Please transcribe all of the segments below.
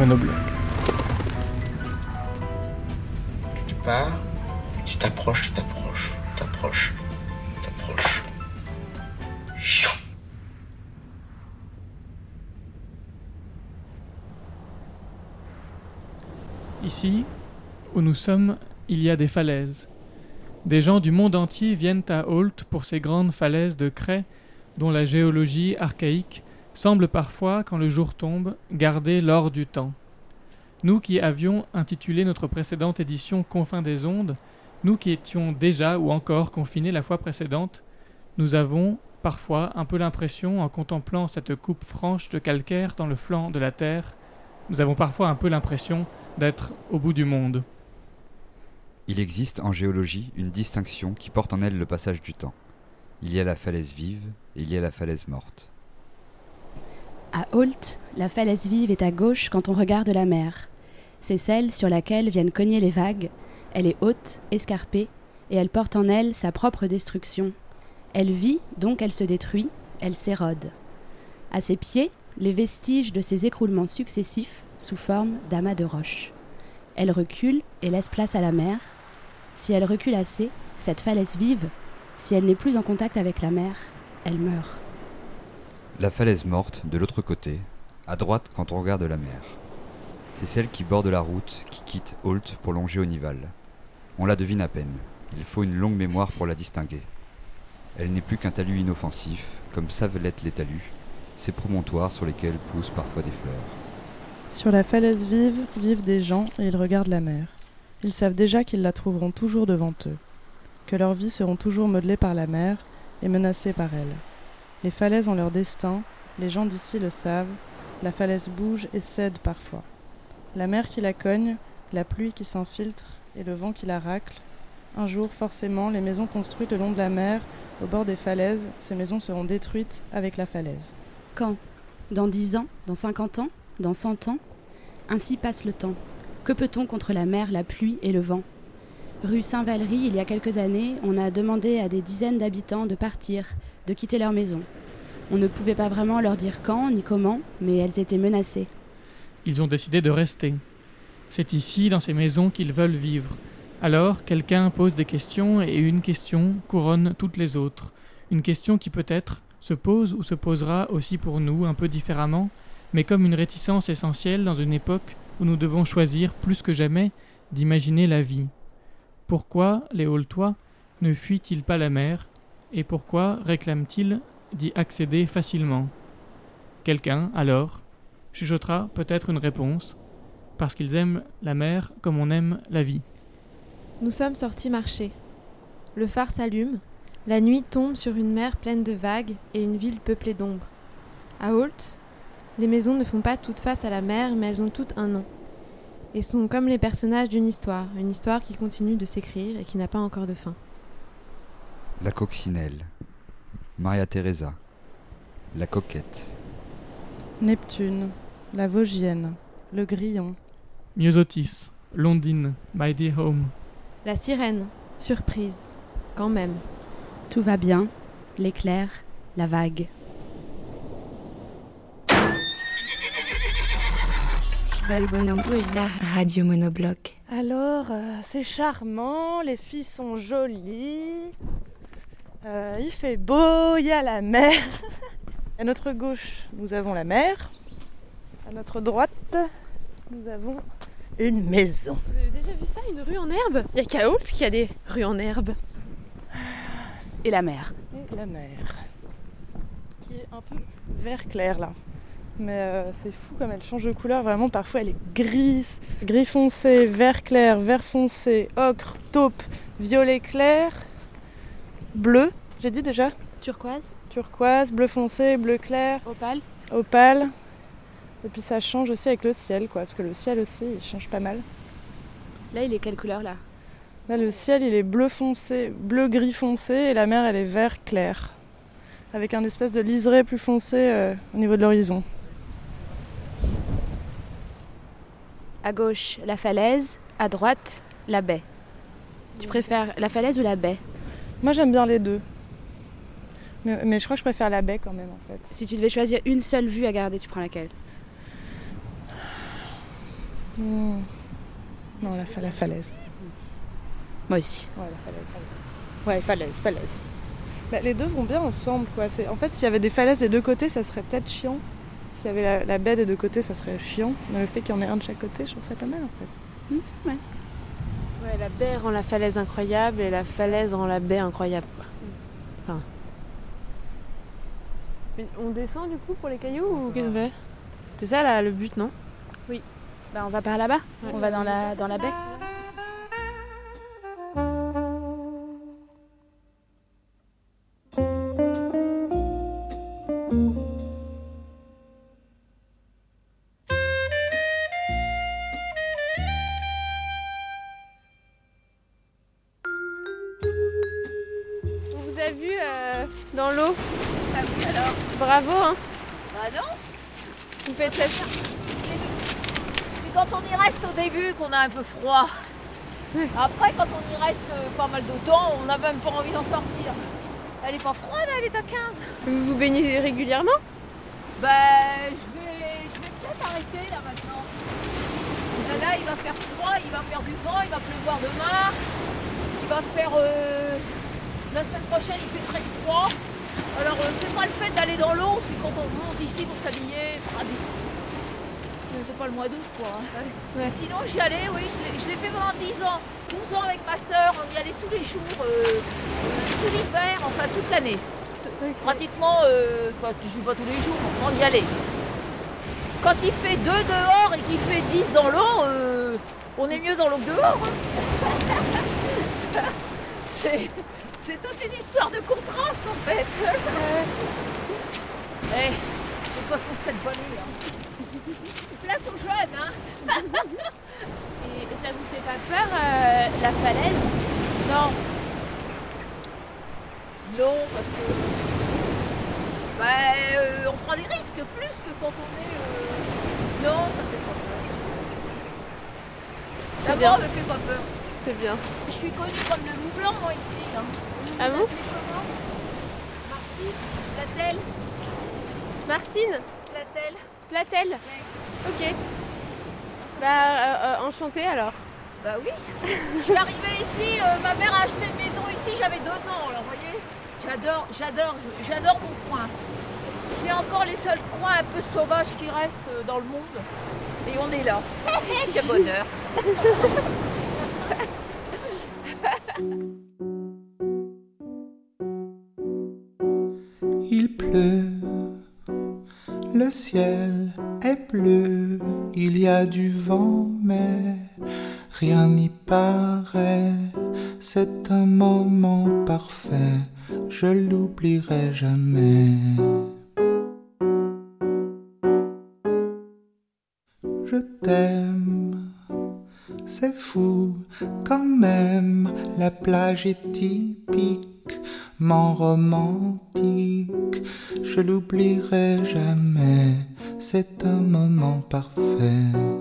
Monobloc. Tu pars, tu t'approches, tu t'approches, tu t'approches, tu t'approches. Chou. Ici, où nous sommes, il y a des falaises. Des gens du monde entier viennent à Holt pour ces grandes falaises de craie dont la géologie archaïque semble parfois, quand le jour tombe, garder l'or du temps. Nous qui avions intitulé notre précédente édition Confins des ondes, nous qui étions déjà ou encore confinés la fois précédente, nous avons parfois un peu l'impression, en contemplant cette coupe franche de calcaire dans le flanc de la Terre, nous avons parfois un peu l'impression d'être au bout du monde. Il existe en géologie une distinction qui porte en elle le passage du temps. Il y a la falaise vive et il y a la falaise morte. À Holt, la falaise vive est à gauche quand on regarde la mer. C'est celle sur laquelle viennent cogner les vagues. Elle est haute, escarpée, et elle porte en elle sa propre destruction. Elle vit, donc elle se détruit, elle s'érode. À ses pieds, les vestiges de ses écroulements successifs sous forme d'amas de roches. Elle recule et laisse place à la mer. Si elle recule assez, cette falaise vive, si elle n'est plus en contact avec la mer, elle meurt. La falaise morte, de l'autre côté, à droite quand on regarde la mer. C'est celle qui borde la route qui quitte Holt pour longer au Nival. On la devine à peine. Il faut une longue mémoire pour la distinguer. Elle n'est plus qu'un talus inoffensif, comme savent l'être les talus, ces promontoires sur lesquels poussent parfois des fleurs. Sur la falaise vive vivent des gens et ils regardent la mer. Ils savent déjà qu'ils la trouveront toujours devant eux, que leurs vies seront toujours modelées par la mer et menacées par elle. Les falaises ont leur destin, les gens d'ici le savent, la falaise bouge et cède parfois. La mer qui la cogne, la pluie qui s'infiltre et le vent qui la racle. Un jour, forcément, les maisons construites le long de la mer, au bord des falaises, ces maisons seront détruites avec la falaise. Quand? Dans dix ans? Dans cinquante ans? Dans cent ans? Ainsi passe le temps. Que peut-on contre la mer, la pluie et le vent? Rue Saint-Valery, il y a quelques années, on a demandé à des dizaines d'habitants de partir, de quitter leur maison. On ne pouvait pas vraiment leur dire quand ni comment, mais elles étaient menacées. Ils ont décidé de rester. C'est ici, dans ces maisons, qu'ils veulent vivre. Alors, quelqu'un pose des questions et une question couronne toutes les autres. Une question qui peut-être se pose ou se posera aussi pour nous un peu différemment, mais comme une réticence essentielle dans une époque où nous devons choisir plus que jamais d'imaginer la vie. Pourquoi les Holtois ne fuient-ils pas la mer? Et pourquoi réclament-ils d'y accéder facilement? Quelqu'un, alors, chuchotera peut-être une réponse, parce qu'ils aiment la mer comme on aime la vie. Nous sommes sortis marcher. Le phare s'allume, la nuit tombe sur une mer pleine de vagues et une ville peuplée d'ombre. À Holt, les maisons ne font pas toutes face à la mer, mais elles ont toutes un nom. Et sont comme les personnages d'une histoire, une histoire qui continue de s'écrire et qui n'a pas encore de fin. La coccinelle. Maria Teresa. La coquette. Neptune, la Vosgienne, le grillon, Myosotis, Londine, My Dear Home. La sirène, surprise, quand même. Tout va bien, l'éclair, la vague. Radio Monobloc. Alors, euh, c'est charmant, les filles sont jolies, euh, il fait beau, il y a la mer. à notre gauche, nous avons la mer. À notre droite, Nous avons une maison. Vous avez déjà vu ça, une rue en herbe? Il y a qu'à Holt qui a des rues en herbe. Et la mer. Et la mer. Qui est un peu vert clair là. Mais euh, c'est fou comme elle change de couleur. Vraiment, parfois elle est grise, gris foncé, vert clair, vert foncé, ocre, taupe, violet clair, bleu. J'ai dit déjà? Turquoise Turquoise, bleu foncé, bleu clair, Opale opale. Et puis ça change aussi avec le ciel, quoi. Parce que le ciel aussi, il change pas mal. Là, il est quelle couleur là? Là, le ciel, il est bleu foncé, bleu gris foncé, et la mer, elle est vert clair. Avec un espèce de liseré plus foncé euh, au niveau de l'horizon. À gauche, la falaise. À droite, la baie. Tu préfères la falaise ou la baie? Moi, j'aime bien les deux. Mais, mais je crois que je préfère la baie quand même, en fait. Si tu devais choisir une seule vue à garder, tu prends laquelle? Hmm. Non, la, fa- la falaise. Moi aussi. Ouais, la falaise. Ouais, falaise, falaise. Bah, les deux vont bien ensemble, quoi. En fait, s'il y avait des falaises des deux côtés, ça serait peut-être chiant. S'il y avait la, la baie des deux côtés, ça serait chiant. Mais le fait qu'il y en ait un de chaque côté, je trouve ça pas mal, en fait. Hmm, c'est pas mal. Ouais, la baie rend la falaise incroyable et la falaise rend la baie incroyable. Quoi. Enfin. Mais on descend du coup pour les cailloux ou qu'est-ce qu'on fait? C'était ça là, le but, non? Bah, on va par là-bas. On va dans la, dans la baie. Vu euh, dans l'eau. alors Bravo, hein Bah non, Vous faites ça. c'est quand on y reste au début qu'on a un peu froid. Après, quand on y reste euh, pas mal de temps, on n'a même pas envie d'en sortir. Elle est pas froide, elle est à 15. Vous vous baignez régulièrement? Ben, je vais, je vais peut-être arrêter là maintenant. Là, là, il va faire froid, il va faire du vent, il va pleuvoir demain. Il va faire. euh, La semaine prochaine, il fait très froid. Alors, euh, c'est pas le fait d'aller dans l'eau, c'est quand on monte ici pour s'habiller, c'est pas du Mais C'est pas le mois d'août quoi. hein. Sinon, j'y allais, oui, je l'ai- fait pendant 10 ans. 12 ans avec ma soeur, on y allait tous les jours, euh, tout l'hiver, enfin toute l'année. Pratiquement, euh, pas, je dis pas tous les jours, on y allait. Quand il fait 2 dehors et qu'il fait 10 dans l'eau, euh, on est mieux dans l'eau que dehors. hein. c'est, c'est toute une histoire de contraste en fait. Eh, j'ai 67 balais. Hein. Place aux jeunes, hein. et, et ça vous fait pas peur euh, la falaise? Non. Non, parce que. Bah, euh, on prend des risques plus que quand on est. euh, Non, ça me fait pas peur. Mort me fait pas peur. C'est bien. Je suis connue comme le loup blanc, moi, ici. hein. Vous Ah bon Martine Platel Martine Platel Platel Ok. Bah, euh, euh, enchantée alors. Bah oui. Je suis arrivée ici, euh, ma mère a acheté une maison ici, j'avais deux ans, alors vous voyez J'adore, j'adore, j'adore mon coin. C'est encore les seuls coins un peu sauvages qui restent dans le monde. Et on est là. Quel bonheur. le ciel est bleu, il y a du vent, mais rien n'y paraît. C'est un moment parfait, je l'oublierai jamais. Je t'aime, c'est fou quand même, la plage est typiquement romantique, je l'oublierai jamais, c'est un moment parfait.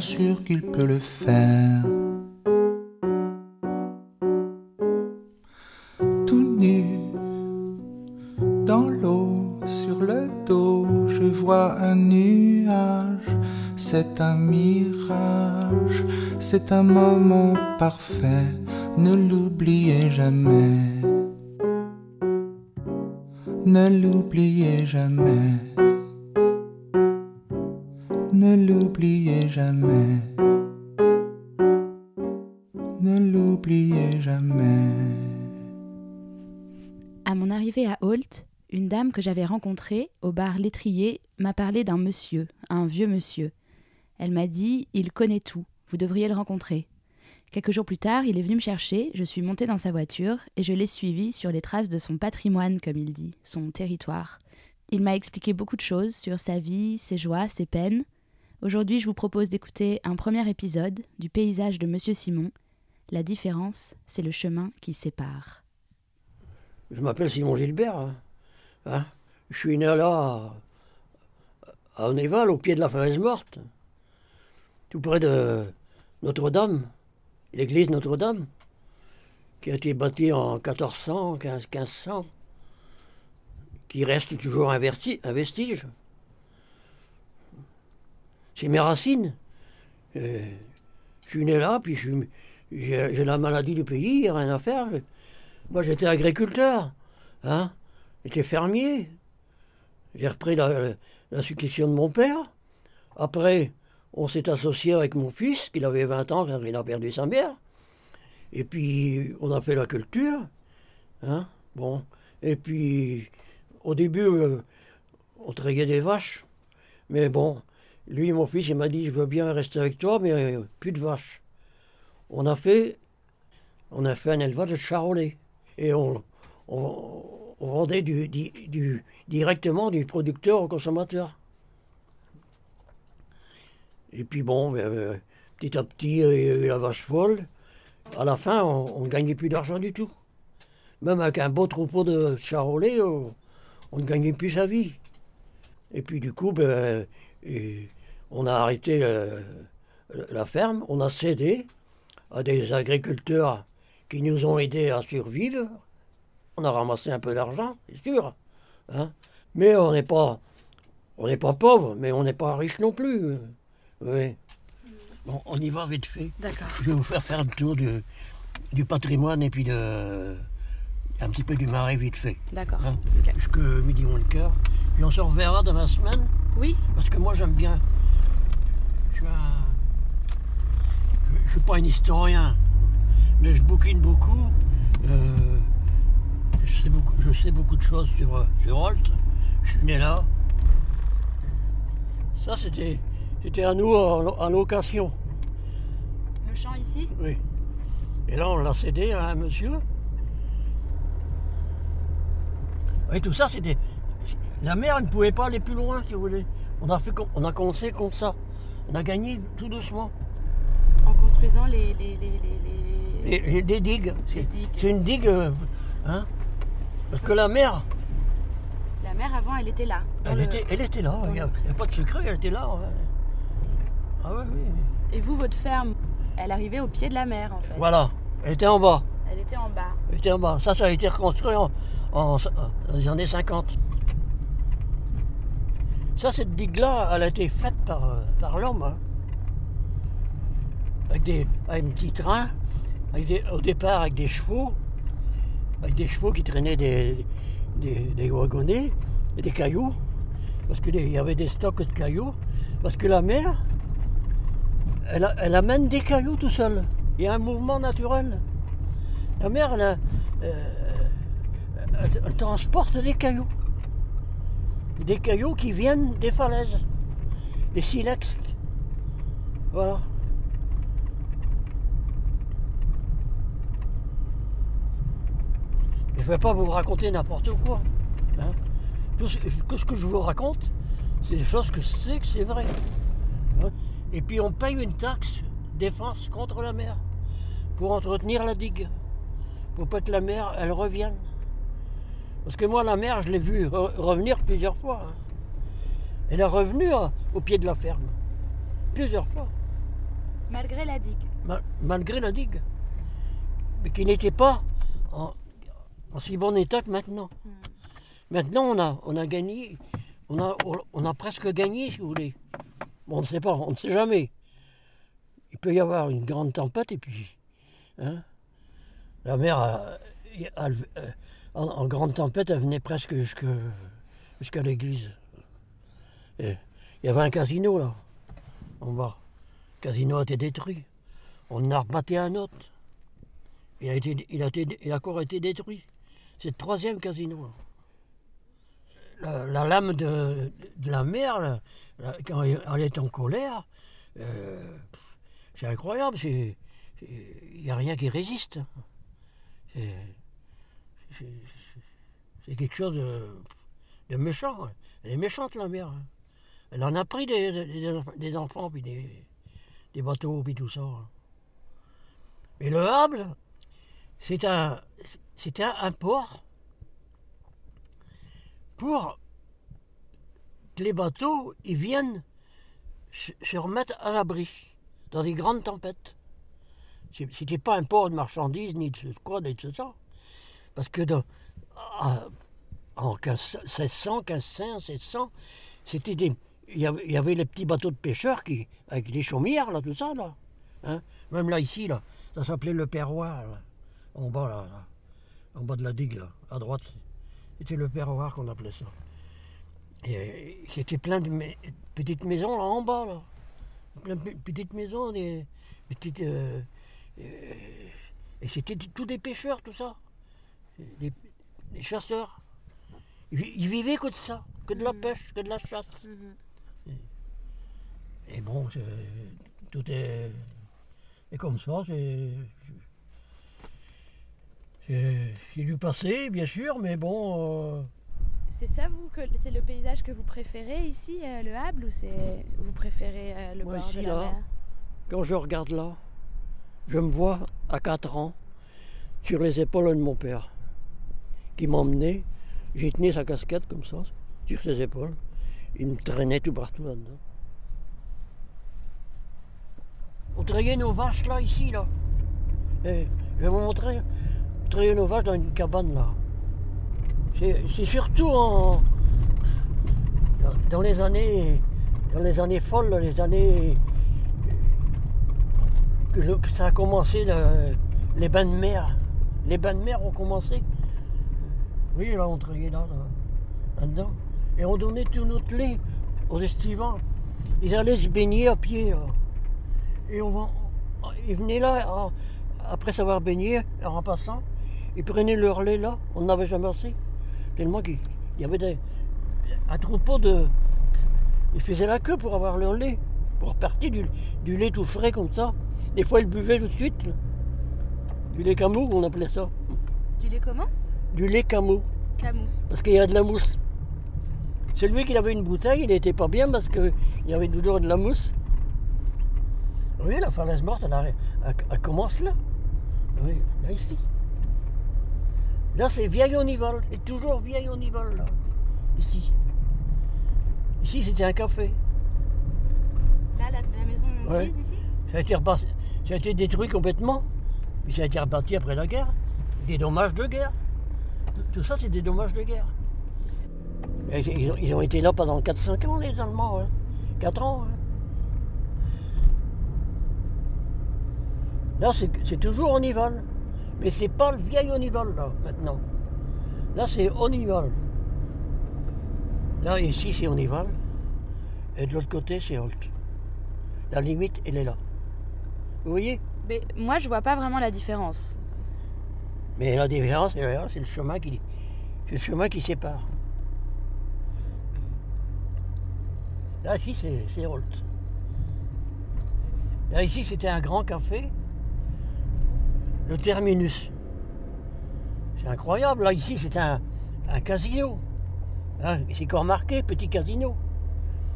Sûr qu'il peut le faire. Tout nu, dans l'eau, sur le dos, je vois un nuage, c'est un mirage, c'est un moment parfait, ne l'oubliez jamais. Ne l'oubliez jamais. L'oubliez jamais. Ne l'oubliez jamais. À mon arrivée à Holt, une dame que j'avais rencontrée au bar L'étrier m'a parlé d'un monsieur, un vieux monsieur. Elle m'a dit Il connaît tout, vous devriez le rencontrer. Quelques jours plus tard, il est venu me chercher, je suis montée dans sa voiture et je l'ai suivi sur les traces de son patrimoine, comme il dit, son territoire. Il m'a expliqué beaucoup de choses sur sa vie, ses joies, ses peines. Aujourd'hui, je vous propose d'écouter un premier épisode du paysage de Monsieur Simon. La différence, c'est le chemin qui sépare. Je m'appelle Simon Gilbert. hein. Hein? Je suis né là, à Onnéval, au pied de la falaise morte, tout près de Notre-Dame, l'église Notre-Dame, qui a été bâtie en 1400, 15, 1500, qui reste toujours un, un vestige. C'est mes racines. Euh, je suis né là, puis j'ai la maladie du pays, rien à faire. Moi, j'étais agriculteur, hein. J'étais fermier. J'ai repris la, succession de mon père. Après, on s'est associé avec mon fils, qui avait 20 ans quand il a perdu sa mère. Et puis, on a fait la culture. Hein. Bon. Et puis, au début, euh, on trayait des vaches. Mais bon, lui, mon fils, il m'a dit, je veux bien rester avec toi, mais euh, plus de vaches. On a fait, on a un élevage de charolais. Et on, on, vendait directement du producteur au consommateur. Et puis bon, euh, petit à petit, il y a la vache folle. À la fin, on ne gagnait plus d'argent du tout. Même avec un beau troupeau de charolais, on ne gagnait plus sa vie. Et puis du coup, ben, et on a arrêté euh, la ferme, on a cédé à des agriculteurs qui nous ont aidés à survivre. On a ramassé un peu d'argent, c'est sûr. hein. Mais on n'est pas, on n'est pas pauvre, mais on n'est pas riche non plus. euh. Oui. Bon, on y va vite fait. D'accord. Je vais vous faire faire le tour du, du patrimoine et puis de, un petit peu du marais vite fait. D'accord. Hein, Jusque midi moins le quart. Puis on se reverra dans la semaine. Oui. Parce que moi j'aime bien. Je suis un. Je, suis pas un historien, mais je bouquine beaucoup. Euh, je, sais beaucoup je sais beaucoup de choses sur, euh, sur Holt. Je suis né là. Ça c'était. C'était à nous en, lo- en location. Le champ ici? Oui. Et là, on l'a cédé à un monsieur. Et tout ça, c'était. La mer ne pouvait pas aller plus loin, si vous voulez. On a, fait, on a commencé comme ça. On a gagné tout doucement. En construisant les. les, digues. C'est une digue. euh, Hein Parce que la mer, La mer avant, elle était là. elle, le- était, elle était là. Il n'y a, pas de secret, elle était là. ouais. Ah ouais, oui. Et vous, votre ferme, elle arrivait au pied de la mer en fait. Voilà. Elle était en bas. Elle était en bas. Elle était en bas. Ça, ça a été reconstruit en, en- dans les années 50. Ça, cette digue-là, elle a été faite par, euh, par l'homme. hein. Avec, des, avec un petit train, au départ avec des chevaux, avec des chevaux qui traînaient des, des, des wagonnets et des cailloux, parce qu'il y avait des stocks de cailloux, parce que la mer, elle, elle amène des cailloux tout seul. Il y a un mouvement naturel. La mer, elle, euh, transporte des cailloux. Des cailloux qui viennent des falaises, des silex. Voilà. Je ne vais pas vous raconter n'importe quoi. hein. Tout ce, que je vous raconte, c'est des choses que je sais que c'est vrai. hein. Et puis on paye une taxe défense contre la mer pour entretenir la digue. Pour pas que la mer, elle revienne. Parce que moi, la mer, je l'ai vue re- revenir plusieurs fois. hein. Elle est revenue à- au pied de la ferme. Plusieurs fois. Malgré la digue. Ma- malgré la digue. Mais qui n'était pas en, en si bon état que maintenant. Maintenant, on a, on a gagné, on a, on a presque gagné, si vous voulez. Bon, on ne sait pas, on ne sait jamais. Il peut y avoir une grande tempête et puis. hein, la mer, a- en, grande tempête, elle venait presque jusqu'à l'église. Il y avait un casino là. Le casino a été détruit. On en a rebatté un autre. Il a, été, encore été détruit. C'est le troisième casino. La, la lame de, la mer, quand elle est en colère, euh, c'est incroyable. Il n'y a rien qui résiste. C'est- quelque chose de, méchant. hein. Elle est méchante, la mer. hein. Elle en a pris des, des- enfants, puis des, bateaux, puis tout ça. hein. Mais le Havre, un, c'est un, port pour que les bateaux ils viennent se, remettre à l'abri dans des grandes tempêtes. C'était pas un port de marchandises ni de quoi, ni de ce ça. Parce que à- en 15 1600, 1500, 1600, c'était des. Il y, avait, les petits bateaux de pêcheurs qui, avec les chaumières, là, tout ça, là. Hein. Même là, ici, là, ça s'appelait le perroir, là. en bas, là, là. en bas de la digue, là, à droite. C'était le perroir qu'on appelait ça. Et c'était plein de petites maisons, là, en bas, là. Plein de pe- petites maisons, des petites. euh, euh, et c'était tous des pêcheurs, tout ça. Des, des chasseurs. Ils, vi- ils vivaient que de ça, que de la pêche, que de la chasse. Et, et bon, tout est, est comme ça. C'est du passé, bien sûr, mais bon. euh, C'est ça, vous, que c'est le paysage que vous préférez ici, euh, le Hable, ou c'est vous préférez euh, le Moi, bord ici, de la là, mer? quand je regarde là, je me vois à 4 ans sur les épaules de mon père m'emmenait. J'ai tenu sa casquette comme ça, sur ses épaules. Il me traînait tout partout là-dedans. On trayait nos vaches là, ici, là. Et je vais vous montrer. On nos vaches dans une cabane là. C'est surtout en, dans les années, dans les années folles, les années que, que ça a commencé, le- les bains de mer. Les bains de mer ont commencé. Oui, là, on travaillait là, là, là-dedans. Et on donnait tout notre lait aux estivants. Ils allaient se baigner à pied. Et ils venaient là, après s'avoir baigné, en passant, ils prenaient leur lait là. On n'avait jamais assez. Tellement qu'il il y avait un troupeau de. Ils faisaient la queue pour avoir leur lait. Pour repartir du, lait tout frais comme ça. Des fois, ils buvaient tout de suite. Du lait camour, on appelait ça. Du lait comment? Du lait camour. Camou. Parce qu'il y a de la mousse. Celui qui avait une bouteille, il n'était pas bien parce qu'il y avait toujours de la mousse. Oui, la falaise morte, elle, elle commence là. Oui, là, ici. Là, c'est vieil onivol. Et toujours vieil onivol, là. Ici. Ici, c'était un café. Là, la, la maison Ouais. ici? Ça a, été ça a été détruit complètement. Puis ça a été rebâti après la guerre. Des dommages de guerre. Tout- ça, c'est des dommages de guerre. Ils, ont, été là pendant 4-5 ans, les Allemands. hein. 4 ans. hein. Là, c'est toujours Onivol. Mais c'est pas le vieil Onivol, là, maintenant. Là, c'est Onivol. Là, ici, c'est Onivol. Et de l'autre côté, c'est Holt. La limite, elle est là. Vous voyez? Mais moi, je vois pas vraiment la différence. Mais la différence, c'est le chemin qui, le chemin qui sépare. Là, ici, c'est Holt. Là, ici, c'était un grand café. Le terminus. C'est incroyable. Là, ici, c'est un, un casino. Hein, c'est encore marqué, petit casino.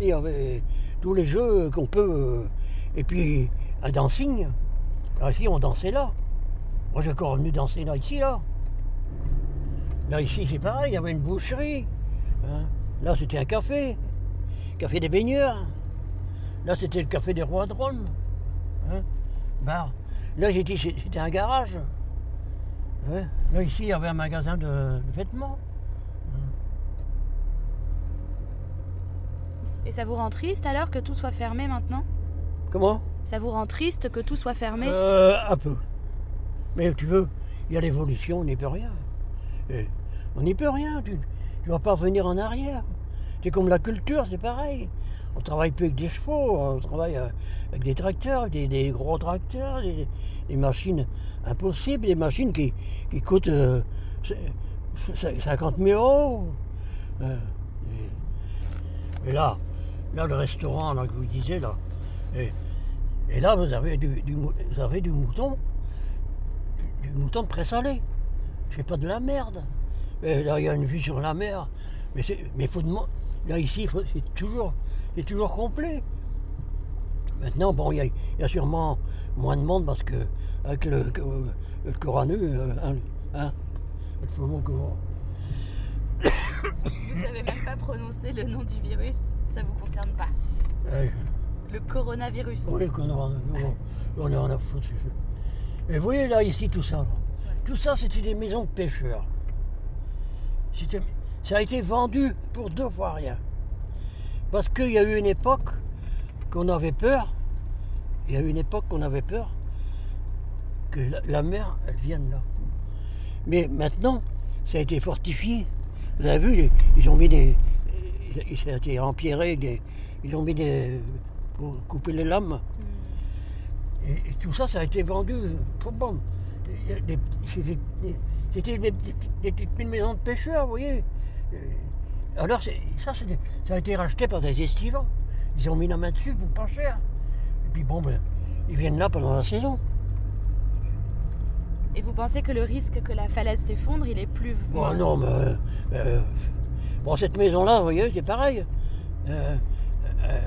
Il y avait tous les jeux qu'on peut. euh, et puis, un dancing. Là, ici, on dansait là. Moi, j'ai encore venu danser là, ici, là. Là, ici, c'est pareil, il y avait une boucherie. hein. Là, c'était un café. Café des baigneurs. Là, c'était le café des rois de Rome. hein. Bah, là, c'était un garage. Ouais. Là, ici, il y avait un magasin de, de vêtements. Et ça vous rend triste alors que tout soit fermé maintenant? Comment? Ça vous rend triste que tout soit fermé? Euh, un peu. Mais tu veux, il y a l'évolution, on n'y peut rien. Et on n'y peut rien, tu ne vas pas revenir en arrière. C'est comme la culture, c'est pareil. On travaille plus avec des chevaux, on travaille euh, avec des tracteurs, des, gros tracteurs, des, machines impossibles, des machines qui, qui coûtent euh, c- c- 50 000 euros. Euh, et, là, là, le restaurant là, que vous disiez, là, et, là, vous avez du, du vous avez du mouton, du, mouton présalé. C'est pas de la merde. Et là, il y a une vue sur la mer. Mais c'est- mais faut demander. Là, ici, c'est toujours, c'est toujours complet. Maintenant, bon, il y, y a sûrement moins de monde parce que, avec le, le, le coronavir, euh, hein, hein, il faut mon courant. Vous savez même pas prononcer le nom du virus, ça vous concerne pas. Euh, Le coronavirus. Oui, qu'on a, on, en a foutu. Vous voyez là, ici, tout ça. Tout ça, c'était des maisons de pêcheurs. Ça a été vendu pour deux fois rien. Parce qu'il y a eu une époque qu'on avait peur. Il y a eu une époque qu'on avait peur que la, mer, elle vienne là. Mais maintenant, ça a été fortifié. Vous avez vu, ils ont mis des. ils- Ça a été empierré, ils ont mis des. pour couper les lames. Et, et tout ça, ça a été vendu. Pour bon. C'était des, des, petites maisons de pêcheurs, vous voyez. Euh, Alors, ça, ça a été racheté par des estivants. Ils ont mis la main dessus pour pas cher. Et puis bon, ben, ils viennent là pendant la saison. Et vous pensez que le risque que la falaise s'effondre, il est plus. Bon, non, mais. euh, euh, bon, cette maison-là, vous voyez, c'est pareil. Euh, euh,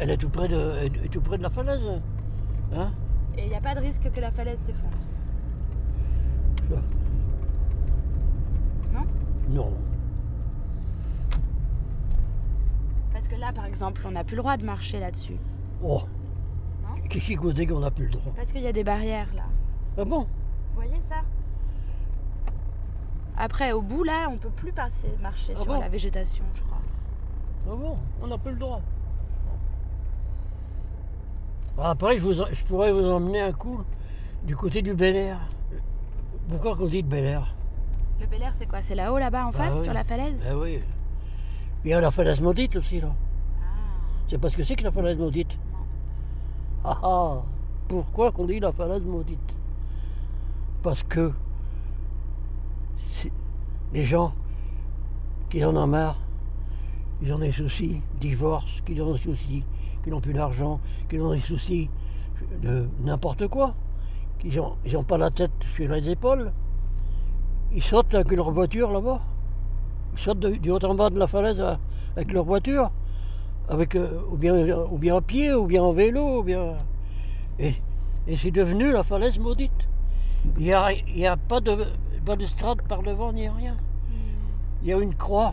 elle est tout près de, elle est tout près de la falaise. Hein Et il n'y a pas de risque que la falaise s'effondre. Non Non. Parce que là, par exemple, on n'a plus le droit de marcher là-dessus. Oh. Qui qui qu'on n'a plus le droit Parce qu'il y a des barrières là. Ah bon Vous voyez ça Après, au bout là, on peut plus passer, marcher Ah sur bon la végétation, je crois. Ah bon On n'a plus le droit. Ah, Après, je, vous en- je pourrais vous emmener un coup du côté du Bel Air. Pourquoi qu'on dit Bel Air? Le Bel Air, c'est quoi? C'est là-haut, là-bas, en Ah face, oui. sur la falaise? Ah oui. Il y a la falaise maudite aussi, là. C'est pas ce que c'est que la falaise maudite Ah ah Pourquoi qu'on dit la falaise maudite? Parce que c'est- les gens qui en ont marre, ils ont des soucis, divorce, qui ont des soucis, qui n'ont plus d'argent, qui ont des soucis de n'importe quoi, qui n'ont ils ont pas la tête sur les épaules, ils sautent avec leur voiture là-bas. Ils sautent de- du haut en bas de la falaise euh, avec leur voiture, avec, euh, ou, bien, ou bien à pied, ou bien en vélo, ou bien. Et, et c'est devenu la falaise maudite. Il n'y a, il y a pas, de, pas de strade par devant, ni rien. Il y a une croix.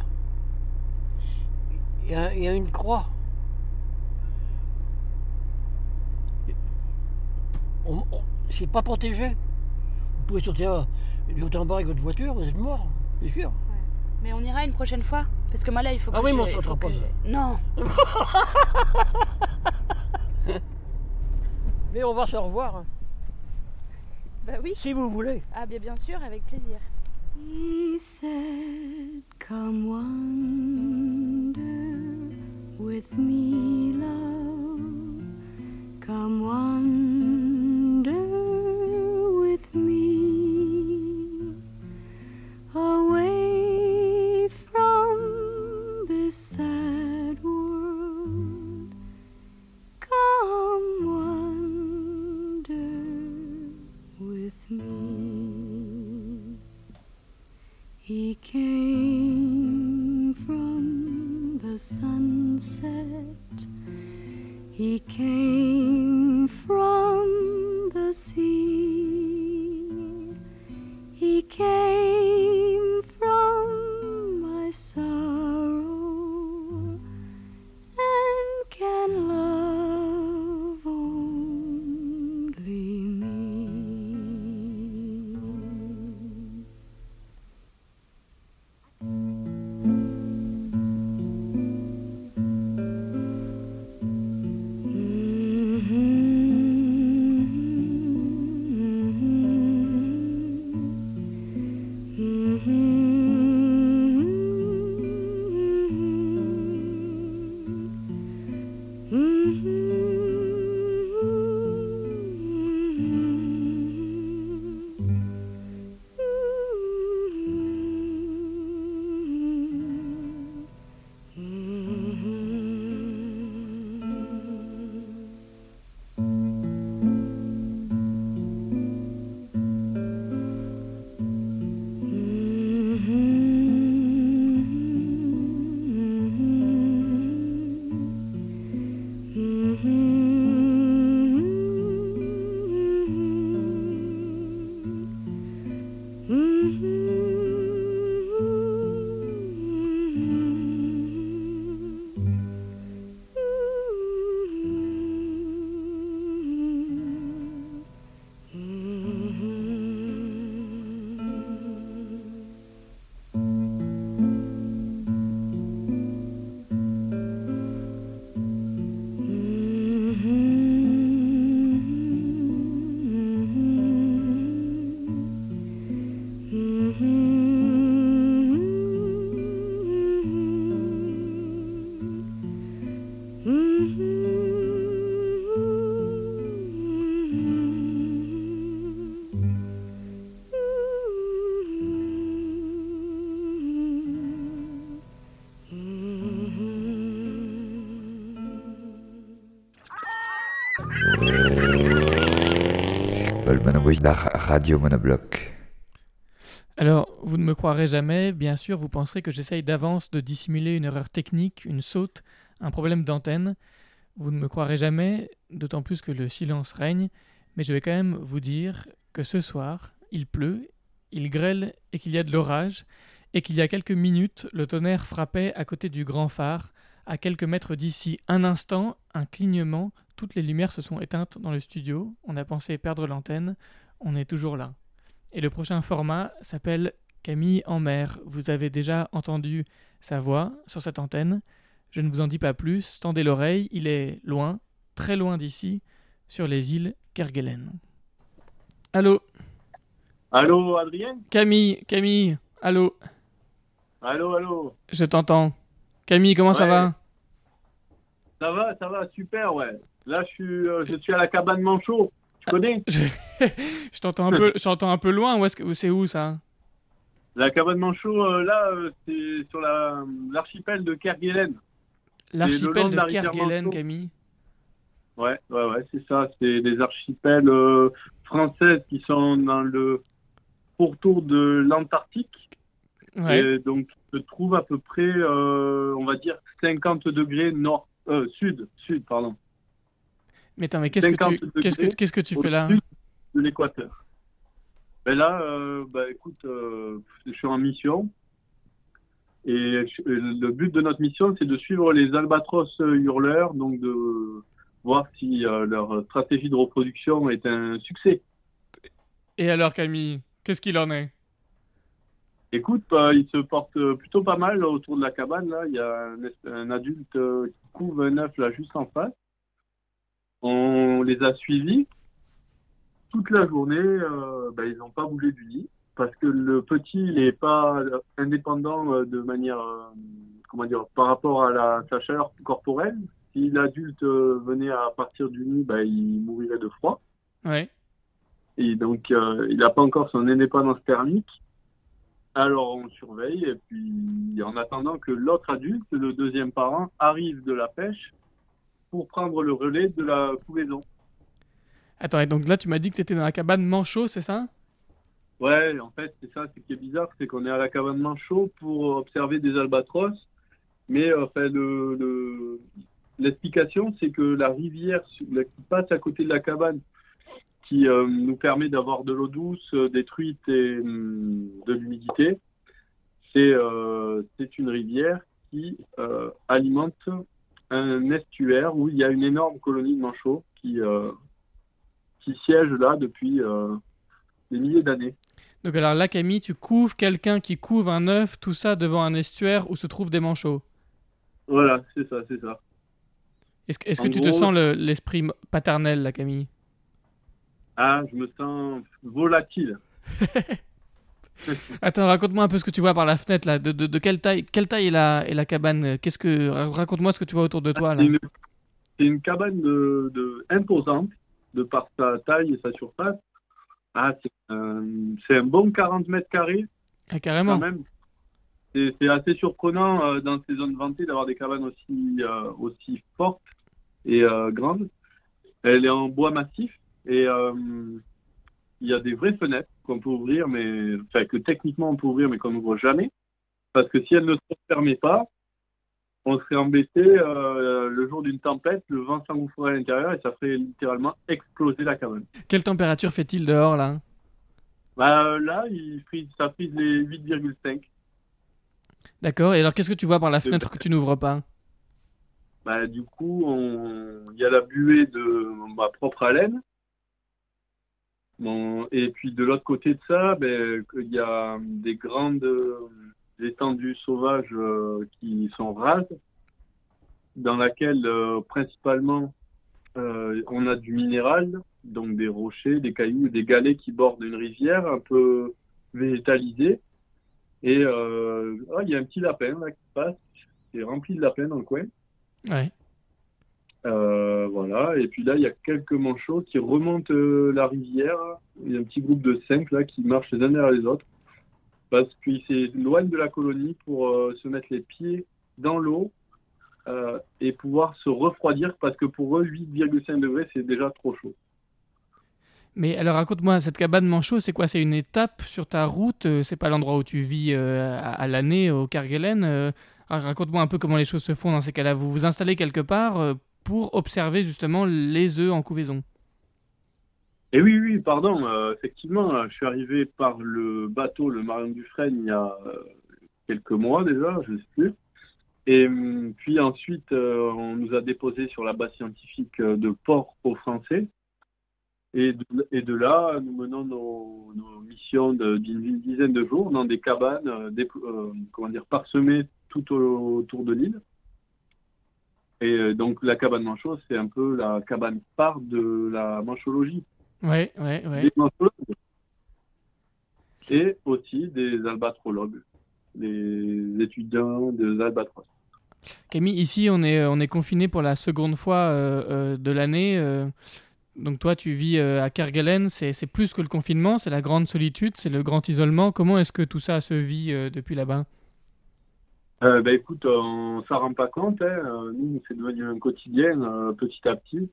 Il y a, il y a une croix. On- on- c'est pas protégé. Vous pouvez sortir du haut en bas avec votre voiture, vous êtes mort, c'est sûr. Mais on ira une prochaine fois Parce que moi là, il faut que Ah oui, je... mais on il se faut retrouvera que pas. je- Non Mais on va se revoir. hein. Bah oui. Si vous voulez. Ah bien, bien sûr, avec plaisir. He said, Come Alors, vous ne me croirez jamais, bien sûr, vous penserez que j'essaye d'avance de dissimuler une erreur technique, une saute, un problème d'antenne. Vous ne me croirez jamais, d'autant plus que le silence règne, mais je vais quand même vous dire que ce soir, il pleut, il grêle et qu'il y a de l'orage, et qu'il y a quelques minutes, le tonnerre frappait à côté du grand phare, à quelques mètres d'ici. Un instant, un clignement, toutes les lumières se sont éteintes dans le studio, on a pensé perdre l'antenne, on est toujours là. Et le prochain format s'appelle Camille en mer. Vous avez déjà entendu sa voix sur cette antenne. Je ne vous en dis pas plus, tendez l'oreille, il est loin, très loin d'ici, sur les îles Kerguelen. Allô? Allô, Adrien? Camille, Camille, allô? Allô, allô? Je t'entends. Camille, comment ça va? Ça va, ça va, super, ouais. Là, je suis, euh, je suis à la cabane Manchot. Tu connais Je t'entends un peu, je t'entends un peu loin. Où est-ce que c'est où ça? La cabane Manchot, euh, là, euh, c'est sur la- l'archipel de Kerguelen. L'archipel de Kerguelen. Camille. Ouais, ouais, ouais, c'est ça. C'est des archipels françaises qui sont dans le pourtour de l'Antarctique. Ouais. Et donc, se trouve à peu près, on va dire, 50 degrés nord, sud, sud, pardon. Mais attends, mais qu'est-ce que 50 tu, qu'est-ce que, degrés qu'est-ce que tu fais là De l'équateur. Ben là, euh, bah, écoute, euh, je suis en mission. Et je- le but de notre mission, c'est de suivre les albatros hurleurs, donc de voir si euh, leur stratégie de reproduction est un succès. Et alors, Camille, qu'est-ce qu'il en est? Écoute, bah, ils se portent plutôt pas mal autour de la cabane. Là, il y a un, un adulte qui couve un œuf là juste en face. On les a suivis toute la journée. euh, bah, ils n'ont pas bougé du lit parce que le petit, il n'est pas indépendant euh, de manière, euh, comment dire, par rapport à la, sa chaleur corporelle. Si l'adulte venait à partir du nid, bah, il mourrait de froid. Ouais. Et donc, il n'a pas encore son indépendance thermique. Alors, on surveille. Et puis, en attendant que l'autre adulte, le deuxième parent, arrive de la pêche pour prendre le relais de la couvaison. Attends, et donc là, tu m'as dit que tu étais dans la cabane Manchot, c'est ça? Ouais, en fait, c'est ça. Ce qui est bizarre, c'est qu'on est à la cabane Manchot pour observer des albatros. Mais euh, enfin, le, le- l'explication, c'est que la rivière la- qui passe à côté de la cabane, qui euh, nous permet d'avoir de l'eau douce, euh, des truites et hum, de l'humidité, c'est euh, c'est une rivière qui euh, alimente un estuaire où il y a une énorme colonie de manchots qui, euh, qui siège là depuis euh, des milliers d'années. Donc alors là, Camille, tu couves quelqu'un qui couve un œuf, tout ça devant un estuaire où se trouvent des manchots. Voilà, c'est ça, c'est ça. Est-ce que, En que tu te sens le- l'esprit paternel, là, Camille? Ah, je me sens volatile. Attends, raconte-moi un peu ce que tu vois par la fenêtre, là. De, de- de quelle taille, quelle taille est la, est la cabane? Qu'est-ce que ra- Raconte-moi ce que tu vois autour de toi, là. C'est une, cabane de, de imposante de par sa taille et sa surface. Ah, c'est un, un bon 40 mètres carrés. Ah, carrément. C'est assez surprenant euh, dans ces zones vantées d'avoir des cabanes aussi, euh, aussi fortes et euh, grandes. Elle est en bois massif et il y a des vraies fenêtres qu'on peut ouvrir, mais enfin, que techniquement on peut ouvrir, mais qu'on n'ouvre jamais. Parce que si elles ne se fermaient pas, on serait embêté euh, le jour d'une tempête, le vent s'engouffrerait à l'intérieur et ça ferait littéralement exploser la cabane. Quelle température fait-il dehors, là? Bah, là, il frise, ça frise les 8,5. D'accord, et alors qu'est-ce que tu vois par la fenêtre que tu n'ouvres pas? Bah, du coup, on- il y a la buée de ma propre haleine. Et puis de l'autre côté de ça, ben, il y a des grandes étendues sauvages euh, qui sont rases, dans laquelle euh, principalement euh, on a du minéral, donc des rochers, des cailloux, des galets qui bordent une rivière un peu végétalisée. Et ah, il y a un petit lapin là qui passe, c'est rempli de lapins dans le coin. Ouais. Euh, voilà, et puis là, il y a quelques manchots qui remontent euh, la rivière. Il y a un petit groupe de cinq là qui marchent les uns derrière les autres parce qu'ils s'éloignent de la colonie pour euh, se mettre les pieds dans l'eau et pouvoir se refroidir parce que pour eux, 8,5 degrés, c'est déjà trop chaud. Mais alors raconte-moi, cette cabane Manchot, c'est quoi? C'est une étape sur ta route? C'est pas l'endroit où tu vis à, l'année au Kerguelen? Raconte-moi un peu comment les choses se font dans ces cas-là. Vous vous installez quelque part pour observer justement les œufs en couvaison. Et oui, oui, pardon. euh, effectivement, euh, je suis arrivé par le bateau, le Marion Dufresne, il y a euh, quelques mois déjà, je sais plus. Et hum, puis ensuite, on nous a déposé sur la base scientifique de Port aux Français. Et de, là, nous menons nos, missions d'une dizaine de jours dans des cabanes, comment dire, parsemées tout au- autour de l'île. Et euh, donc, la cabane Manchot, c'est un peu la cabane phare de la manchologie ouais. des manchologues et aussi des albatrologues, des étudiants des albatros. Camille, ici, on est, on est confiné pour la seconde fois euh, euh, de l'année. euh, donc toi, tu vis euh, à Kerguelen. C'est c'est plus que le confinement, c'est la grande solitude, c'est le grand isolement. Comment est-ce que tout ça se vit euh, depuis là-bas? Euh, ben écoute, on s'en rend pas compte. Hein. Euh, Nous, c'est devenu un quotidien euh, petit à petit.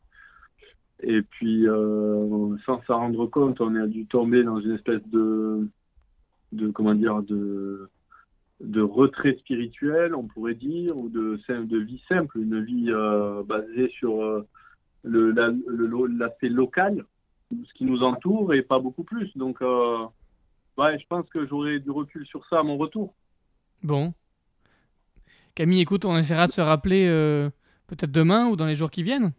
Et puis, euh, sans s'en rendre compte, on a dû tomber dans une espèce de, de comment dire, de, de retrait spirituel, on pourrait dire, ou de, vie simple, une vie basée sur le, l'aspect local, ce qui nous entoure, et pas beaucoup plus. Donc, ouais, je pense que j'aurai du recul sur ça à mon retour. Bon. Camille, écoute, on essaiera de se rappeler euh, peut-être demain ou dans les jours qui viennent.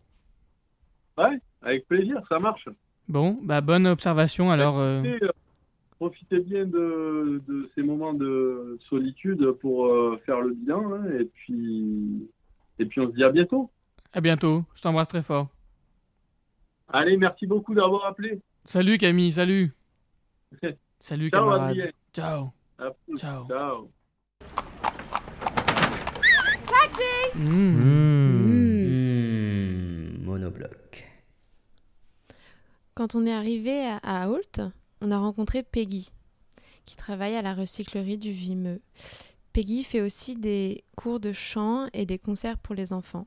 Ouais, avec plaisir, ça marche. Bon, bah bonne observation alors. euh, Profitez, euh, profitez bien de, de ces moments de solitude pour euh, faire le bilan, hein, et puis et puis on se dit à bientôt. À bientôt, je t'embrasse très fort. Allez, merci beaucoup d'avoir appelé. Salut Camille, salut. Salut Ciao, camarade. Ciao. Ciao. Ciao. Taxi Mmh, monobloc. Quand on est arrivé à, à Holt, on a rencontré Peggy, qui travaille à la recyclerie du Vimeux. Peggy fait aussi des cours de chant et des concerts pour les enfants.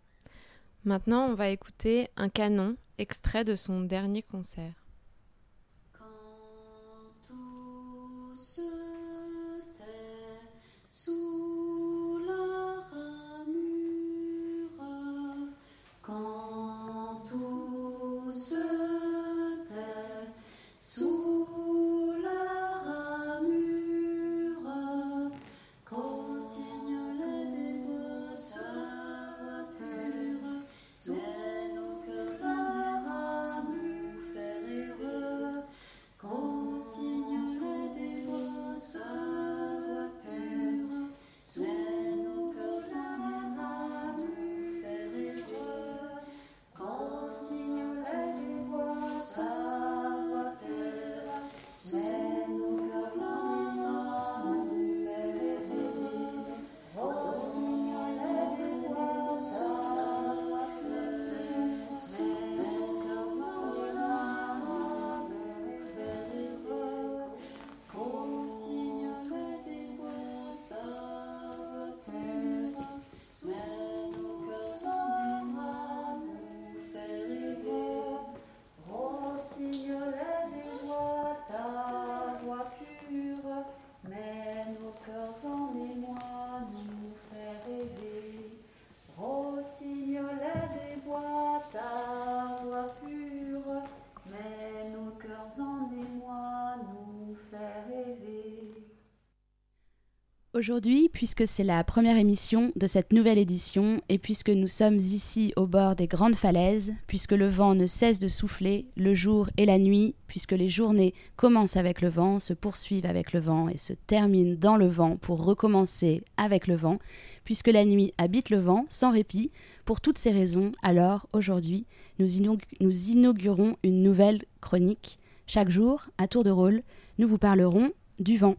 Maintenant, on va écouter un canon extrait de son dernier concert. Aujourd'hui, puisque c'est la première émission de cette nouvelle édition, et puisque nous sommes ici au bord des grandes falaises, puisque le vent ne cesse de souffler, le jour et la nuit, puisque les journées commencent avec le vent, se poursuivent avec le vent et se terminent dans le vent pour recommencer avec le vent, puisque la nuit habite le vent sans répit, pour toutes ces raisons, alors aujourd'hui, nous, inaug- nous inaugurons une nouvelle chronique. Chaque jour, à tour de rôle, nous vous parlerons du vent.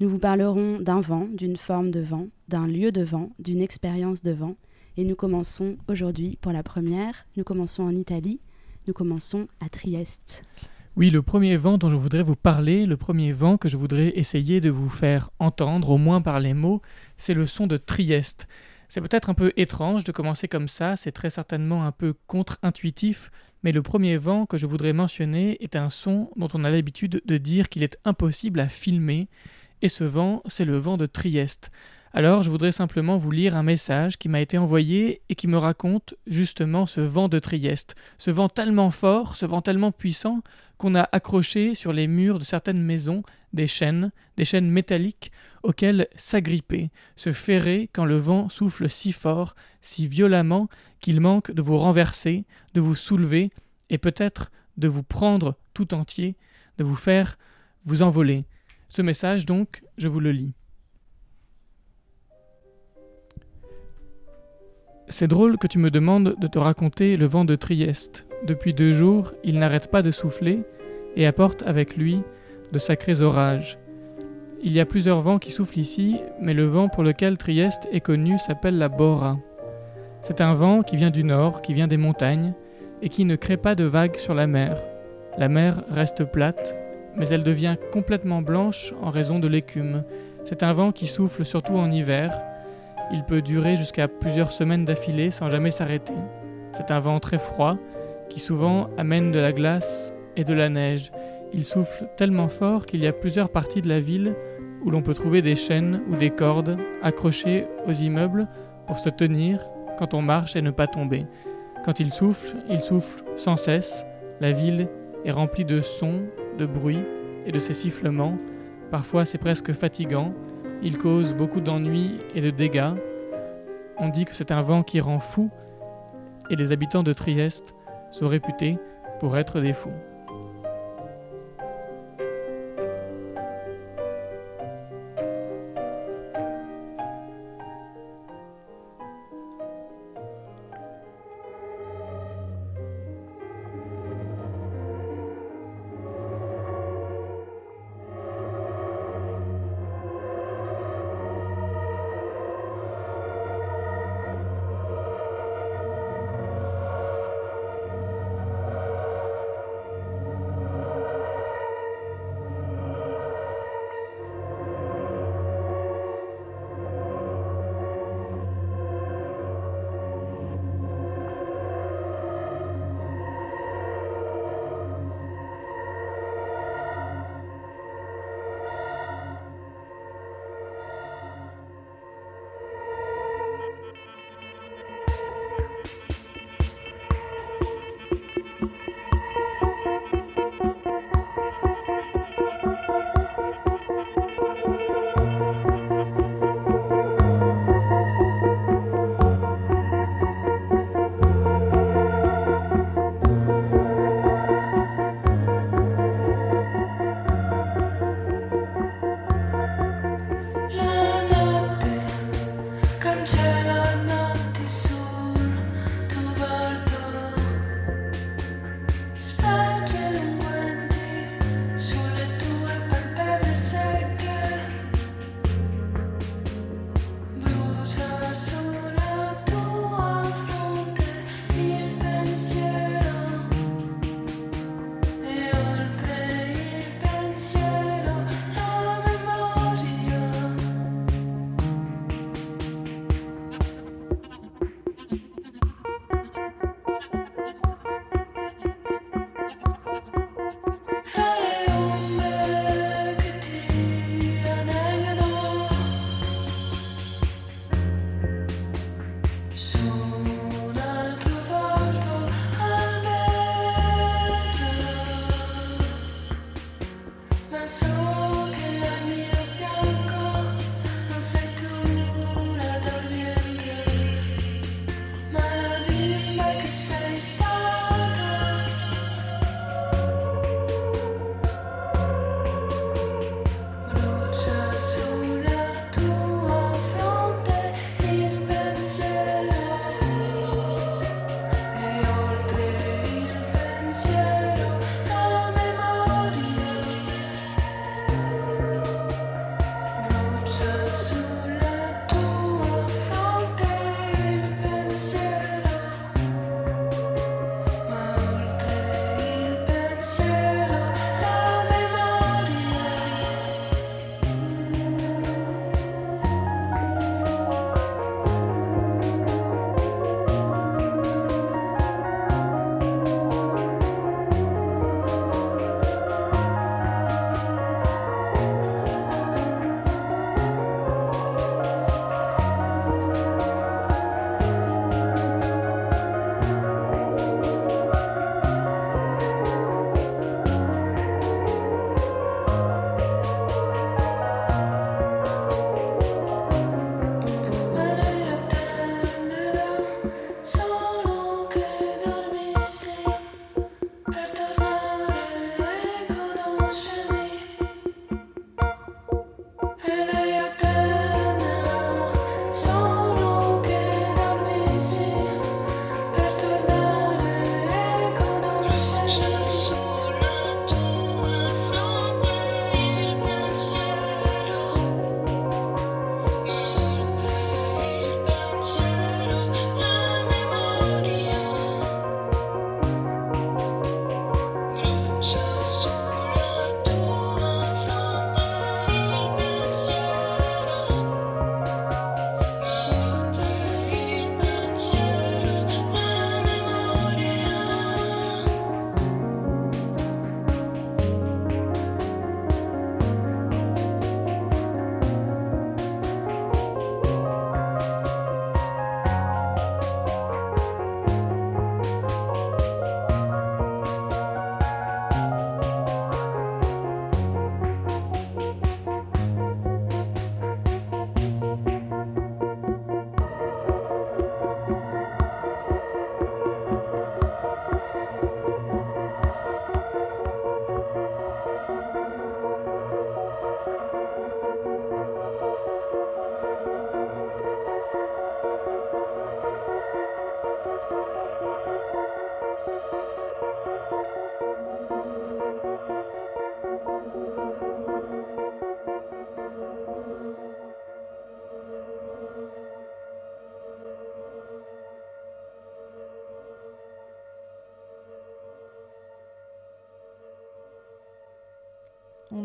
Nous vous parlerons d'un vent, d'une forme de vent, d'un lieu de vent, d'une expérience de vent. Et nous commençons aujourd'hui pour la première. Nous commençons en Italie. Nous commençons à Trieste. Oui, le premier vent dont je voudrais vous parler, le premier vent que je voudrais essayer de vous faire entendre, au moins par les mots, c'est le son de Trieste. C'est peut-être un peu étrange de commencer comme ça, c'est très certainement un peu contre-intuitif, mais le premier vent que je voudrais mentionner est un son dont on a l'habitude de dire qu'il est impossible à filmer, et ce vent, c'est le vent de Trieste. Alors je voudrais simplement vous lire un message qui m'a été envoyé et qui me raconte justement ce vent de Trieste, ce vent tellement fort, ce vent tellement puissant qu'on a accroché sur les murs de certaines maisons des chaînes, des chaînes métalliques auxquelles s'agripper, se ferrer quand le vent souffle si fort, si violemment qu'il manque de vous renverser, de vous soulever et peut-être de vous prendre tout entier, de vous faire vous envoler. Ce message donc, je vous le lis. C'est drôle que tu me demandes de te raconter le vent de Trieste. Depuis deux jours, il n'arrête pas de souffler et apporte avec lui de sacrés orages. Il y a plusieurs vents qui soufflent ici, mais le vent pour lequel Trieste est connu s'appelle la Bora. C'est un vent qui vient du nord, qui vient des montagnes, et qui ne crée pas de vagues sur la mer. La mer reste plate, mais elle devient complètement blanche en raison de l'écume. C'est un vent qui souffle surtout en hiver, il peut durer jusqu'à plusieurs semaines d'affilée sans jamais s'arrêter. C'est un vent très froid qui souvent amène de la glace et de la neige. Il souffle tellement fort qu'il y a plusieurs parties de la ville où l'on peut trouver des chaînes ou des cordes accrochées aux immeubles pour se tenir quand on marche et ne pas tomber. Quand il souffle, il souffle sans cesse. La ville est remplie de sons, de bruits et de ses sifflements. Parfois c'est presque fatigant. Il cause beaucoup d'ennuis et de dégâts. On dit que c'est un vent qui rend fou, et les habitants de Trieste sont réputés pour être des fous.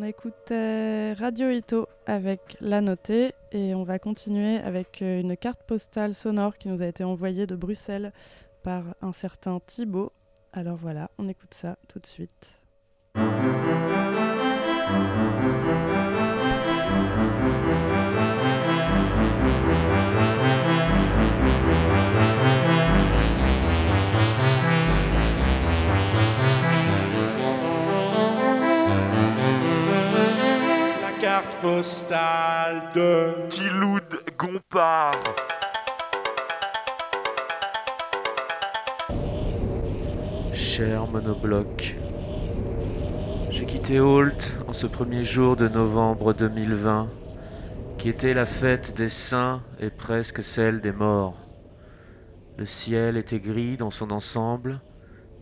Écoutait Radio Ito avec La Notée et on va continuer avec euh, une carte postale sonore qui nous a été envoyée de Bruxelles par un certain Thibaut. Alors voilà, on écoute ça tout de suite. Carte postale de Tiloud Gompard. Cher monobloc, j'ai quitté Holt en ce premier jour de novembre 2020, qui était la fête des saints et presque celle des morts. Le ciel était gris dans son ensemble,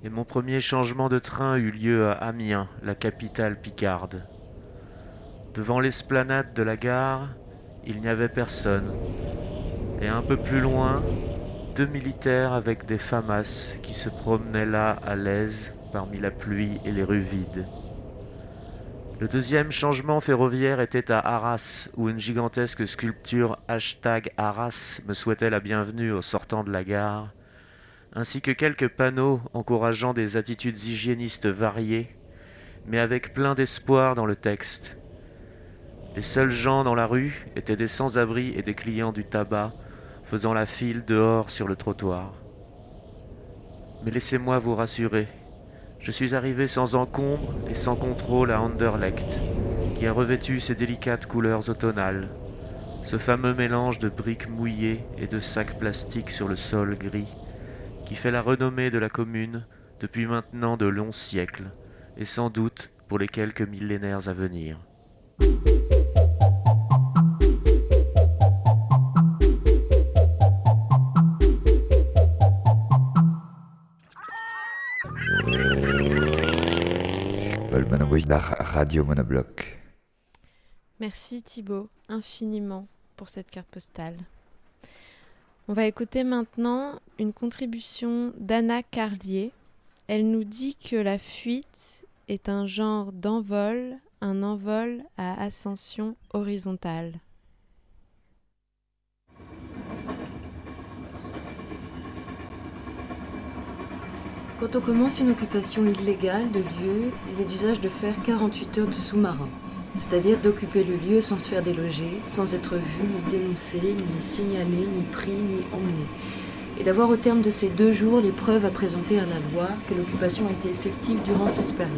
et mon premier changement de train eut lieu à Amiens, la capitale picarde. Devant l'esplanade de la gare, il n'y avait personne, et un peu plus loin, deux militaires avec des famas qui se promenaient là à l'aise parmi la pluie et les rues vides. Le deuxième changement ferroviaire était à Arras, où une gigantesque sculpture hashtag Arras me souhaitait la bienvenue au sortant de la gare, ainsi que quelques panneaux encourageant des attitudes hygiénistes variées, mais avec plein d'espoir dans le texte. Les seuls gens dans la rue étaient des sans-abri et des clients du tabac, faisant la file dehors sur le trottoir. Mais laissez-moi vous rassurer, je suis arrivé sans encombre et sans contrôle à Anderlecht, qui a revêtu ses délicates couleurs automnales, ce fameux mélange de briques mouillées et de sacs plastiques sur le sol gris, qui fait la renommée de la commune depuis maintenant de longs siècles, et sans doute pour les quelques millénaires à venir. Merci Thibaut infiniment pour cette carte postale. On va écouter maintenant une contribution d'Anna Carlier. Elle nous dit que la fuite est un genre d'envol, un envol à ascension horizontale. Quand on commence une occupation illégale de lieu, il est d'usage de faire 48 heures de sous-marin, c'est-à-dire d'occuper le lieu sans se faire déloger, sans être vu, ni dénoncé, ni signalé, ni pris, ni emmené, et d'avoir au terme de ces deux jours les preuves à présenter à la loi que l'occupation a été effective durant cette période.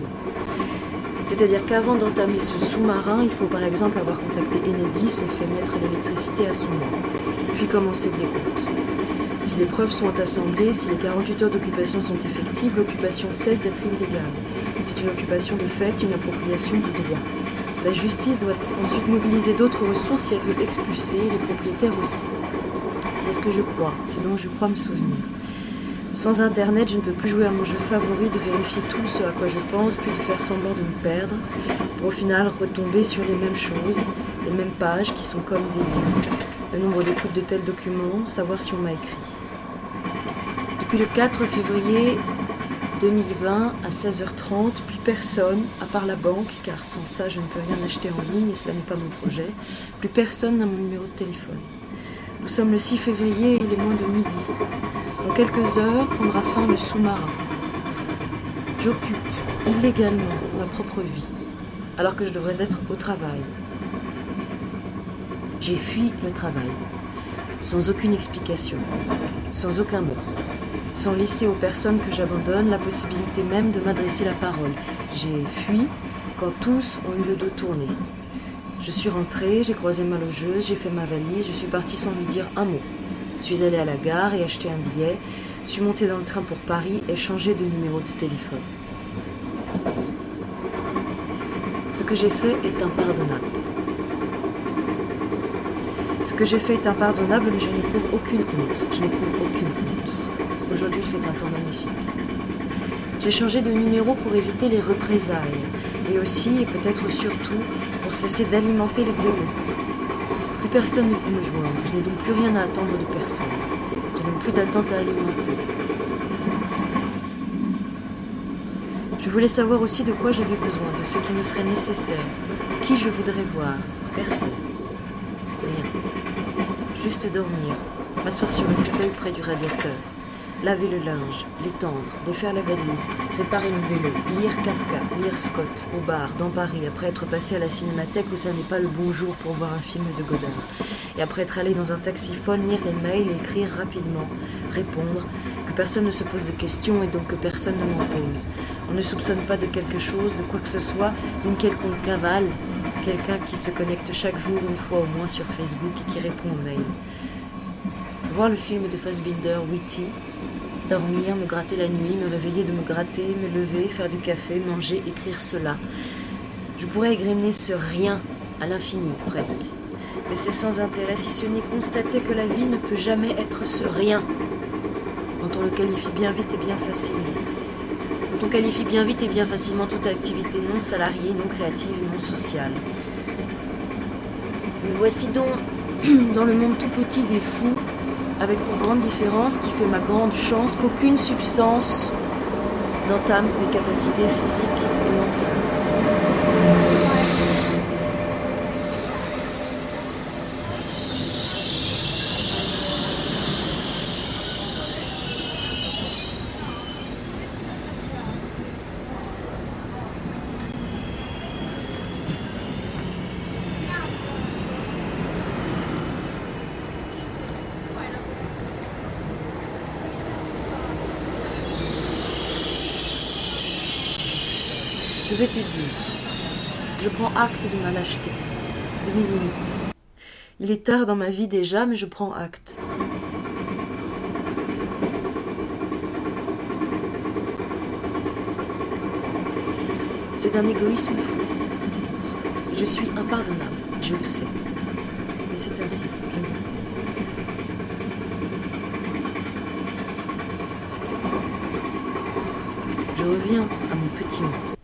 C'est-à-dire qu'avant d'entamer ce sous-marin, il faut par exemple avoir contacté Enedis et fait mettre l'électricité à son nom, puis commencer le décompte. Si les preuves sont assemblées, si les 48 heures d'occupation sont effectives, l'occupation cesse d'être illégale. C'est une occupation de fait, une appropriation de droit. La justice doit ensuite mobiliser d'autres ressources si elle veut expulser, les propriétaires aussi. C'est ce que je crois, ce dont je crois me souvenir. Sans Internet, je ne peux plus jouer à mon jeu favori de vérifier tout ce à quoi je pense, puis de faire semblant de me perdre, pour au final retomber sur les mêmes choses, les mêmes pages qui sont comme des livres, le nombre d'écoutes de tels documents, savoir si on m'a écrit. Depuis le 4 février 2020 à 16h30, plus personne, à part la banque, car sans ça je ne peux rien acheter en ligne et cela n'est pas mon projet, plus personne n'a mon numéro de téléphone. Nous sommes le 6 février et il est moins de midi. Dans quelques heures prendra fin le sous-marin. J'occupe illégalement ma propre vie, alors que je devrais être au travail. J'ai fui le travail, sans aucune explication, sans aucun mot, sans laisser aux personnes que j'abandonne la possibilité même de m'adresser la parole. J'ai fui quand tous ont eu le dos tourné. Je suis rentrée, j'ai croisé ma logeuse, j'ai fait ma valise, je suis partie sans lui dire un mot. Je suis allée à la gare et acheté un billet, suis montée dans le train pour Paris et changé de numéro de téléphone. Ce que j'ai fait est impardonnable. Ce que j'ai fait est impardonnable, mais je n'éprouve aucune honte. Je n'éprouve aucune honte. Aujourd'hui, il fait un temps magnifique. J'ai changé de numéro pour éviter les représailles, et aussi, et peut-être surtout, pour cesser d'alimenter le démon. Plus personne ne peut me joindre, je n'ai donc plus rien à attendre de personne. Je n'ai plus d'attente à alimenter. Je voulais savoir aussi de quoi j'avais besoin, de ce qui me serait nécessaire. Qui je voudrais voir? Personne. Rien. Juste dormir, m'asseoir sur le fauteuil près du radiateur, laver le linge, l'étendre, défaire la valise, réparer le vélo, lire Kafka, lire Scott, au bar, dans Paris, après être passé à la cinémathèque où ça n'est pas le bon jour pour voir un film de Godard. Et après être allé dans un taxiphone, lire les mails écrire rapidement, répondre, que personne ne se pose de questions et donc que personne ne m'en pose. On ne soupçonne pas de quelque chose, de quoi que ce soit, d'une quelconque cavale, quelqu'un qui se connecte chaque jour une fois au moins sur Facebook et qui répond aux mails. Voir le film de Fassbinder, Witty, dormir, me gratter la nuit, me réveiller de me gratter, me lever, faire du café, manger, écrire cela. Je pourrais égrener ce rien à l'infini presque. Mais c'est sans intérêt si ce n'est constater que la vie ne peut jamais être ce rien quand on le qualifie bien vite et bien facilement. Quand on qualifie bien vite et bien facilement toute activité non salariée, non créative, non sociale. Me voici donc dans le monde tout petit des fous, avec pour grande différence qui fait ma grande chance qu'aucune substance n'entame mes capacités physiques et mentales. Je je prends acte de ma lâcheté, de mes limites. Il est tard dans ma vie déjà, mais je prends acte. C'est d'un égoïsme fou. Je suis impardonnable, je le sais. Mais c'est ainsi, je ne. Je reviens à mon petit monde.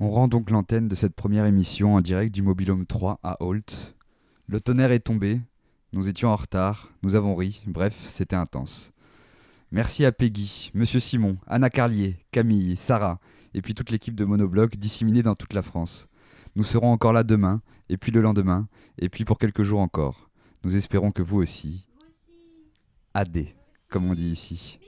On rend donc l'antenne de cette première émission en direct du Mobilhome 3 à Holt. Le tonnerre est tombé, nous étions en retard, nous avons ri, bref, c'était intense. Merci à Peggy, Monsieur Simon, Anna Carlier, Camille, Sarah, et puis toute l'équipe de Monobloc disséminée dans toute la France. Nous serons encore là demain, et puis le lendemain, et puis pour quelques jours encore. Nous espérons que vous aussi. AD, comme on dit ici.